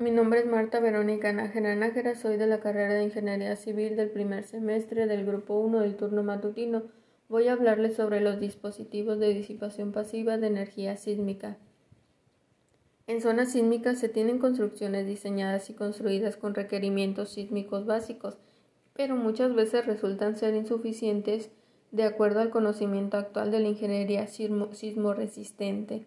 Mi nombre es Marta Verónica Nájera Nájera, soy de la carrera de Ingeniería Civil del primer semestre del Grupo 1 del turno matutino. Voy a hablarles sobre los dispositivos de disipación pasiva de energía sísmica. En zonas sísmicas se tienen construcciones diseñadas y construidas con requerimientos sísmicos básicos, pero muchas veces resultan ser insuficientes de acuerdo al conocimiento actual de la ingeniería sismo resistente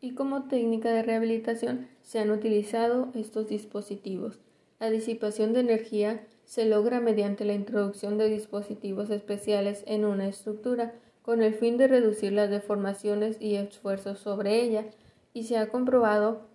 y como técnica de rehabilitación se han utilizado estos dispositivos. La disipación de energía se logra mediante la introducción de dispositivos especiales en una estructura con el fin de reducir las deformaciones y esfuerzos sobre ella y se ha comprobado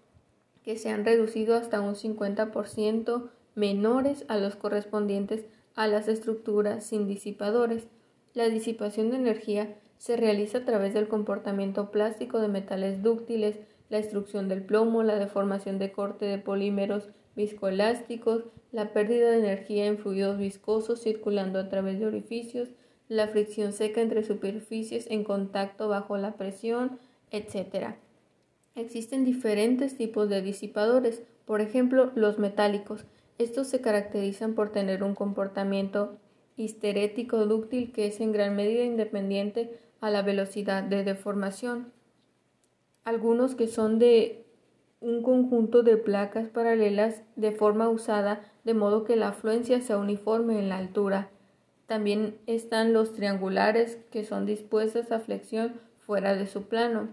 que se han reducido hasta un 50% menores a los correspondientes a las estructuras sin disipadores. La disipación de energía se realiza a través del comportamiento plástico de metales dúctiles, la extrusión del plomo, la deformación de corte de polímeros viscoelásticos, la pérdida de energía en fluidos viscosos circulando a través de orificios, la fricción seca entre superficies en contacto bajo la presión, etc. Existen diferentes tipos de disipadores, por ejemplo, los metálicos. Estos se caracterizan por tener un comportamiento histerético dúctil que es en gran medida independiente a la velocidad de deformación. Algunos que son de un conjunto de placas paralelas de forma usada de modo que la afluencia sea uniforme en la altura. También están los triangulares que son dispuestos a flexión fuera de su plano.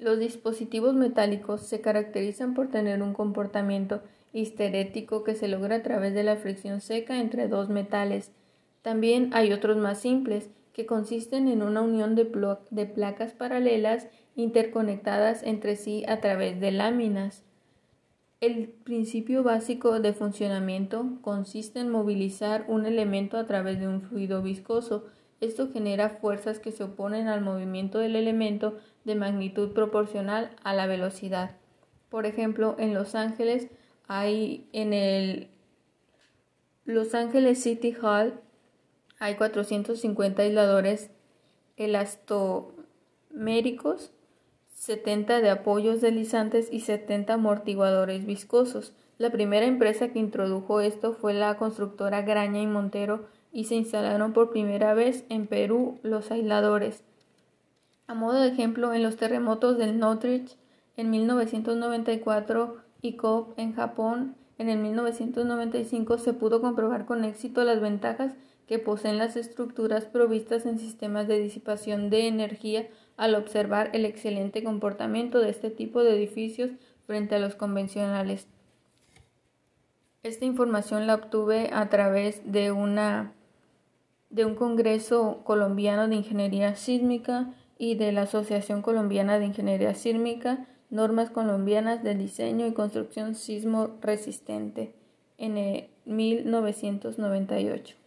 Los dispositivos metálicos se caracterizan por tener un comportamiento histerético que se logra a través de la fricción seca entre dos metales. También hay otros más simples, que consisten en una unión de, placas paralelas interconectadas entre sí a través de láminas. El principio básico de funcionamiento consiste en movilizar un elemento a través de un fluido viscoso. Esto genera fuerzas que se oponen al movimiento del elemento de magnitud proporcional a la velocidad. Por ejemplo, en Los Ángeles hay en el Los Ángeles City Hall hay 450 aisladores elastoméricos, 70 de apoyos deslizantes y 70 amortiguadores viscosos. La primera empresa que introdujo esto fue la constructora Graña y Montero y se instalaron por primera vez en Perú los aisladores. A modo de ejemplo, en los terremotos del Northridge en 1994 y Kobe en Japón en el 1995 se pudo comprobar con éxito las ventajas que poseen las estructuras provistas en sistemas de disipación de energía al observar el excelente comportamiento de este tipo de edificios frente a los convencionales. Esta información la obtuve a través de una de un Congreso Colombiano de Ingeniería Sísmica y de la Asociación Colombiana de Ingeniería Sísmica, Normas Colombianas de Diseño y Construcción Sismo Resistente en 1998.